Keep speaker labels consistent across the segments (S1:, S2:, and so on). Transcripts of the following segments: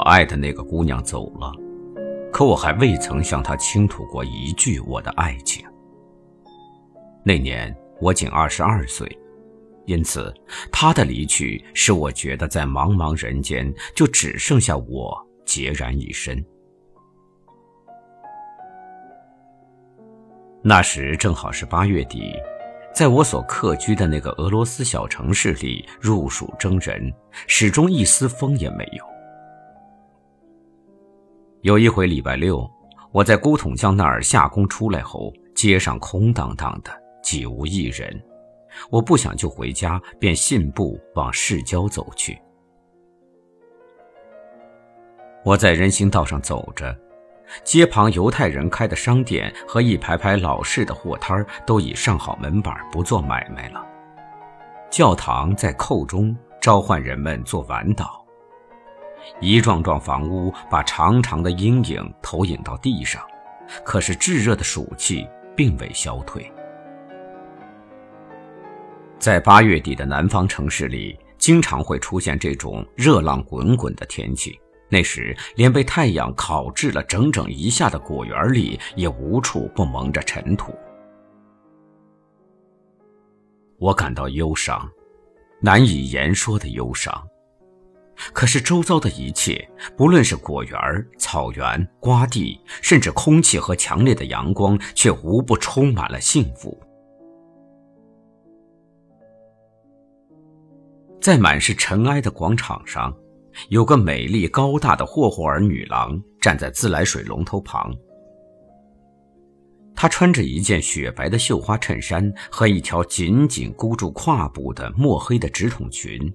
S1: 我爱的那个姑娘走了，可我还未曾向她倾吐过一句我的爱情。那年我仅二十二岁，因此她的离去使我觉得在茫茫人间就只剩下我孑然一身。那时正好是八月底。在我所客居的那个俄罗斯小城市里，入暑征人，始终一丝风也没有。有一回礼拜六，我在古统江那儿下工出来后，街上空荡荡的，几无一人。我不想就回家，便信步往市郊走去。我在人行道上走着。街旁犹太人开的商店和一排排老式的货摊都已上好门板，不做买卖了。教堂在扣钟召唤人们做晚祷。一幢幢房屋把长长的阴影投影到地上，可是炙热的暑气并未消退。在八月底的南方城市里，经常会出现这种热浪滚滚的天气。那时，连被太阳烤制了整整一下的果园里，也无处不蒙着尘土。我感到忧伤，难以言说的忧伤。可是周遭的一切，不论是果园、草原、瓜地，甚至空气和强烈的阳光，却无不充满了幸福。在满是尘埃的广场上。有个美丽高大的霍霍尔女郎站在自来水龙头旁，她穿着一件雪白的绣花衬衫和一条紧紧箍住胯部的墨黑的直筒裙，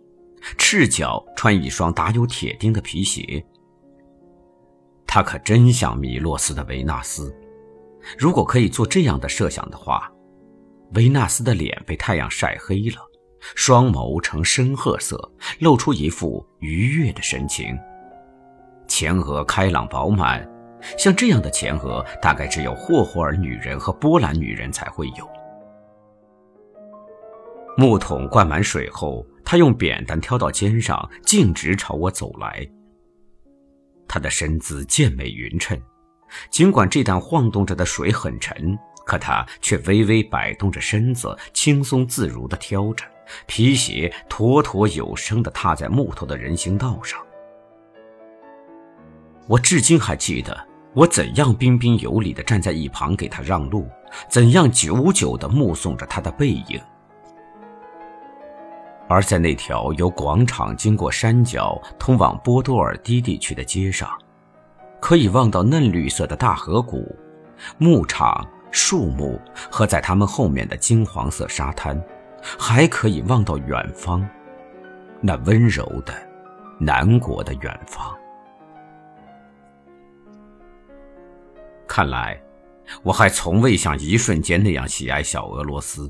S1: 赤脚穿一双打有铁钉的皮鞋。她可真像米洛斯的维纳斯。如果可以做这样的设想的话，维纳斯的脸被太阳晒黑了。双眸呈深褐色，露出一副愉悦的神情。前额开朗饱满，像这样的前额，大概只有霍霍尔女人和波兰女人才会有。木桶灌满水后，他用扁担挑到肩上，径直朝我走来。他的身姿健美匀称，尽管这担晃动着的水很沉，可他却微微摆动着身子，轻松自如地挑着。皮鞋妥妥有声地踏在木头的人行道上。我至今还记得我怎样彬彬有礼地站在一旁给他让路，怎样久久地目送着他的背影。而在那条由广场经过山脚通往波多尔低地区的街上，可以望到嫩绿色的大河谷、牧场、树木和在他们后面的金黄色沙滩。还可以望到远方，那温柔的南国的远方。看来，我还从未像一瞬间那样喜爱小俄罗斯，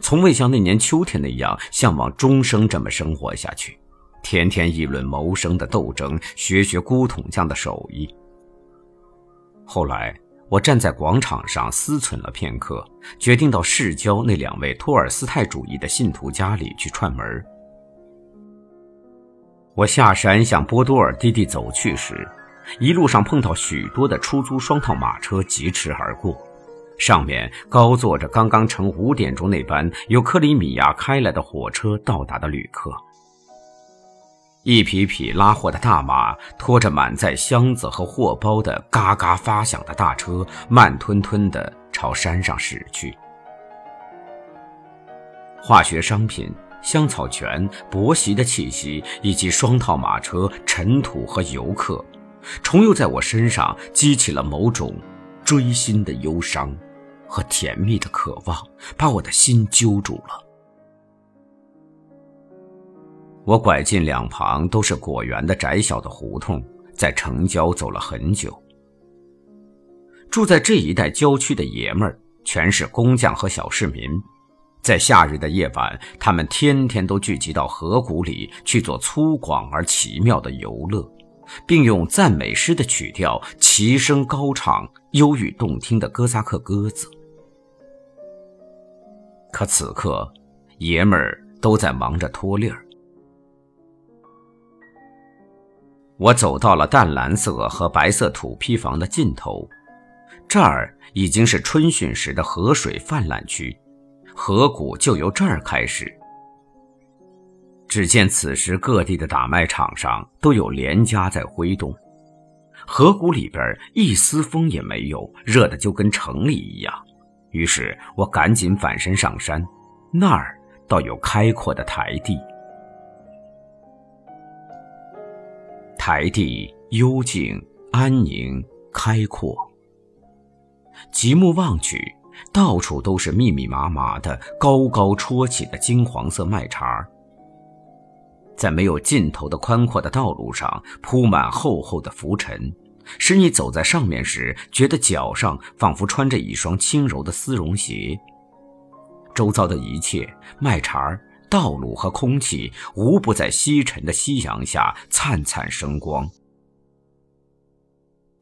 S1: 从未像那年秋天那样向往终生这么生活下去，天天议论谋生的斗争，学学古桶匠的手艺。后来。我站在广场上思忖了片刻，决定到市郊那两位托尔斯泰主义的信徒家里去串门。我下山向波多尔低地走去时，一路上碰到许多的出租双套马车疾驰而过，上面高坐着刚刚乘五点钟那班由克里米亚开来的火车到达的旅客。一匹匹拉货的大马拖着满载箱子和货包的嘎嘎发响的大车，慢吞吞地朝山上驶去。化学商品、香草泉、薄席的气息，以及双套马车、尘土和游客，重又在我身上激起了某种锥心的忧伤和甜蜜的渴望，把我的心揪住了。我拐进两旁都是果园的窄小的胡同，在城郊走了很久。住在这一带郊区的爷们儿，全是工匠和小市民，在夏日的夜晚，他们天天都聚集到河谷里去做粗犷而奇妙的游乐，并用赞美诗的曲调齐声高唱忧郁动听的哥萨克歌子。可此刻，爷们儿都在忙着脱粒儿。我走到了淡蓝色和白色土坯房的尽头，这儿已经是春汛时的河水泛滥区，河谷就由这儿开始。只见此时各地的大卖场上都有连家在挥动，河谷里边一丝风也没有，热的就跟城里一样。于是我赶紧返身上山，那儿倒有开阔的台地。台地幽静、安宁、开阔。极目望去，到处都是密密麻麻的、高高戳起的金黄色麦茬在没有尽头的宽阔的道路上铺满厚厚的浮尘。使你走在上面时，觉得脚上仿佛穿着一双轻柔的丝绒鞋。周遭的一切，麦茬、道路和空气，无不在西沉的夕阳下灿灿生光。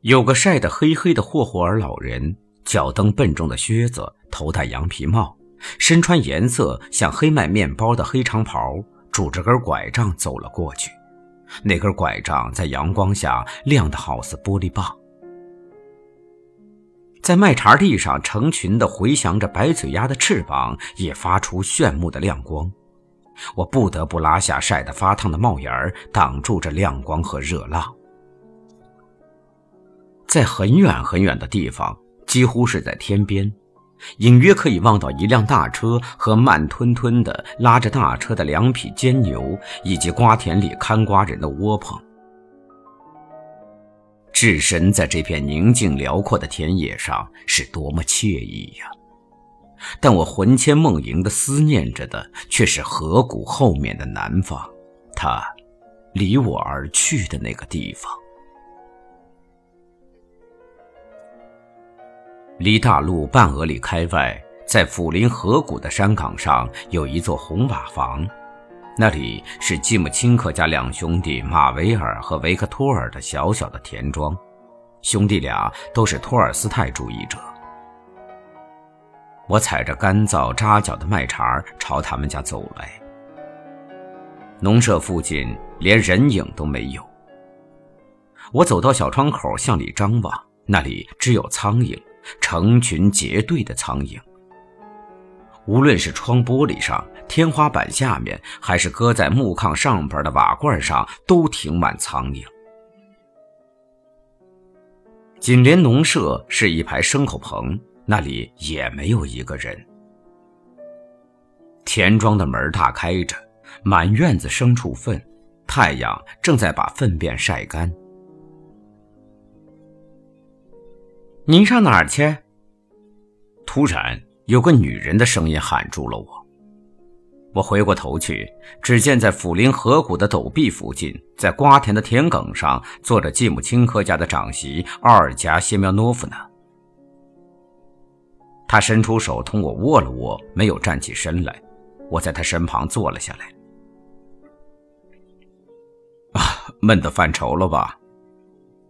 S1: 有个晒得黑黑的霍霍尔老人，脚蹬笨重的靴子，头戴羊皮帽，身穿颜色像黑麦面包的黑长袍，拄着根拐杖走了过去。那根拐杖在阳光下亮得好似玻璃棒，在麦茬地上成群的回响着白嘴鸭的翅膀也发出炫目的亮光，我不得不拉下晒得发烫的帽檐挡住这亮光和热浪。在很远很远的地方，几乎是在天边。隐约可以望到一辆大车和慢吞吞的拉着大车的两匹尖牛，以及瓜田里看瓜人的窝棚。置身在这片宁静辽阔的田野上，是多么惬意呀！但我魂牵梦萦的思念着的，却是河谷后面的南方，它离我而去的那个地方。离大路半俄里开外，在抚临河谷的山岗上，有一座红瓦房，那里是季姆钦克家两兄弟马维尔和维克托尔的小小的田庄。兄弟俩都是托尔斯泰主义者。我踩着干燥扎脚的麦茬朝他们家走来。农舍附近连人影都没有。我走到小窗口，向里张望，那里只有苍蝇。成群结队的苍蝇，无论是窗玻璃上、天花板下面，还是搁在木炕上边的瓦罐上，都停满苍蝇。紧连农舍是一排牲口棚，那里也没有一个人。田庄的门大开着，满院子牲畜粪，太阳正在把粪便晒干。您上哪儿去？突然，有个女人的声音喊住了我。我回过头去，只见在抚林河谷的陡壁附近，在瓜田的田埂上，坐着季姆钦科家的长媳奥尔加谢苗诺夫呢。他伸出手同我握了握，没有站起身来。我在他身旁坐了下来。啊，闷得犯愁了吧？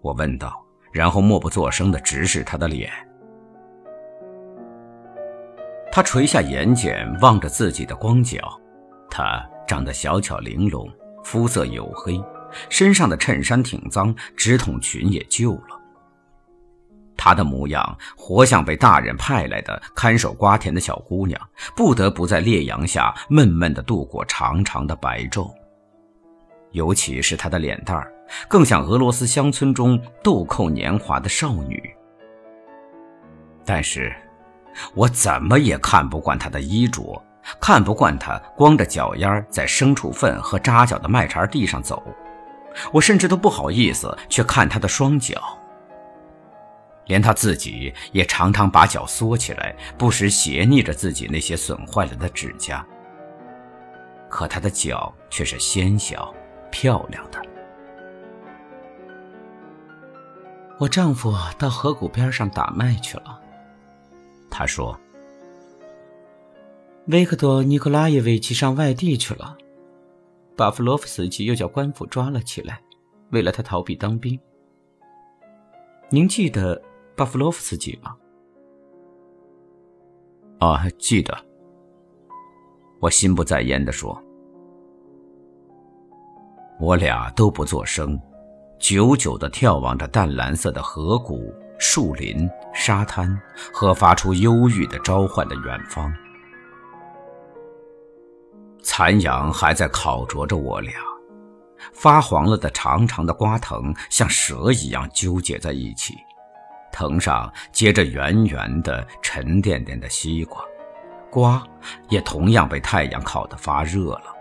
S1: 我问道。然后默不作声地直视他的脸。他垂下眼睑，望着自己的光脚。他长得小巧玲珑，肤色黝黑，身上的衬衫挺脏，直筒裙也旧了。他的模样活像被大人派来的看守瓜田的小姑娘，不得不在烈阳下闷闷地度过长长的白昼。尤其是她的脸蛋儿。更像俄罗斯乡村中豆蔻年华的少女，但是，我怎么也看不惯她的衣着，看不惯她光着脚丫在牲畜粪和扎脚的麦茬地上走，我甚至都不好意思去看她的双脚。连她自己也常常把脚缩起来，不时斜睨着自己那些损坏了的指甲。可她的脚却是纤小、漂亮的。
S2: 我丈夫到河谷边上打麦去了。
S1: 他说：“
S2: 维克多·尼克拉耶维奇上外地去了，巴夫洛夫斯基又叫官府抓了起来，为了他逃避当兵。您记得巴夫洛夫斯基吗？”“
S1: 啊，记得。”我心不在焉地说。我俩都不作声。久久地眺望着淡蓝色的河谷、树林、沙滩和发出忧郁的召唤的远方。残阳还在烤灼着我俩，发黄了的长长的瓜藤像蛇一样纠结在一起，藤上结着圆圆的、沉甸甸的西瓜，瓜也同样被太阳烤得发热了。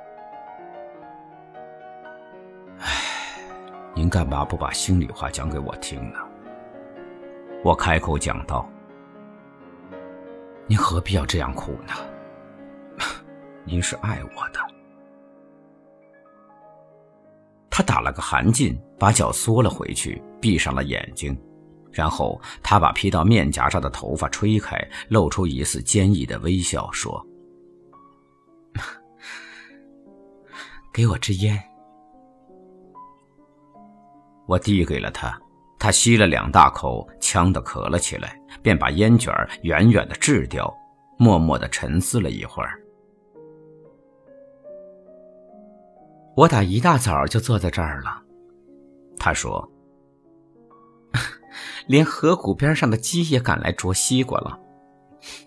S1: 您干嘛不把心里话讲给我听呢？我开口讲道：“您何必要这样苦呢？”您是爱我的。他打了个寒噤，把脚缩了回去，闭上了眼睛，然后他把披到面颊上的头发吹开，露出一丝坚毅的微笑，说：“
S2: 给我支烟。”
S1: 我递给了他，他吸了两大口，呛得咳了起来，便把烟卷远远的掷掉，默默的沉思了一会儿。
S2: 我打一大早就坐在这儿了，
S1: 他说：“
S2: 连河谷边上的鸡也赶来啄西瓜了。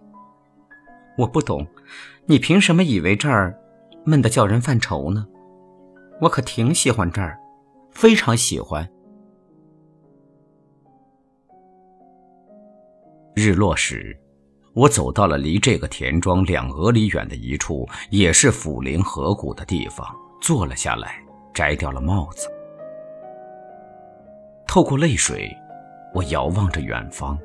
S2: ”我不懂，你凭什么以为这儿闷得叫人犯愁呢？我可挺喜欢这儿，非常喜欢。
S1: 日落时，我走到了离这个田庄两俄里远的一处，也是抚林河谷的地方。坐了下来，摘掉了帽子。透过泪水，我遥望着远方，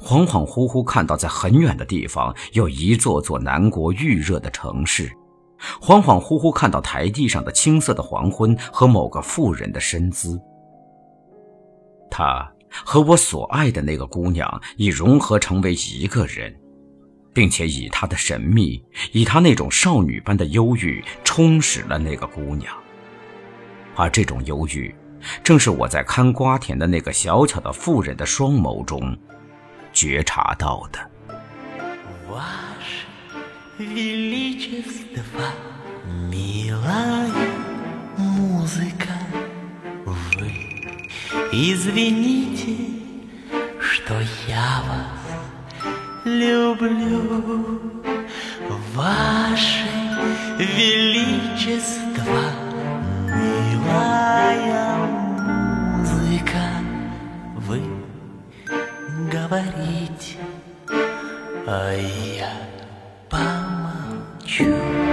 S1: 恍恍惚惚看到在很远的地方有一座座南国预热的城市，恍恍惚惚看到台地上的青色的黄昏和某个妇人的身姿。她和我所爱的那个姑娘已融合成为一个人。并且以她的神秘，以她那种少女般的忧郁，充实了那个姑娘。而这种忧郁，正是我在看瓜田的那个小巧的妇人的双眸中觉察到的。
S3: величество, милая музыка, вы извините, что я вас люблю, ваше величество, милая музыка, вы говорите, а я. Bye. you.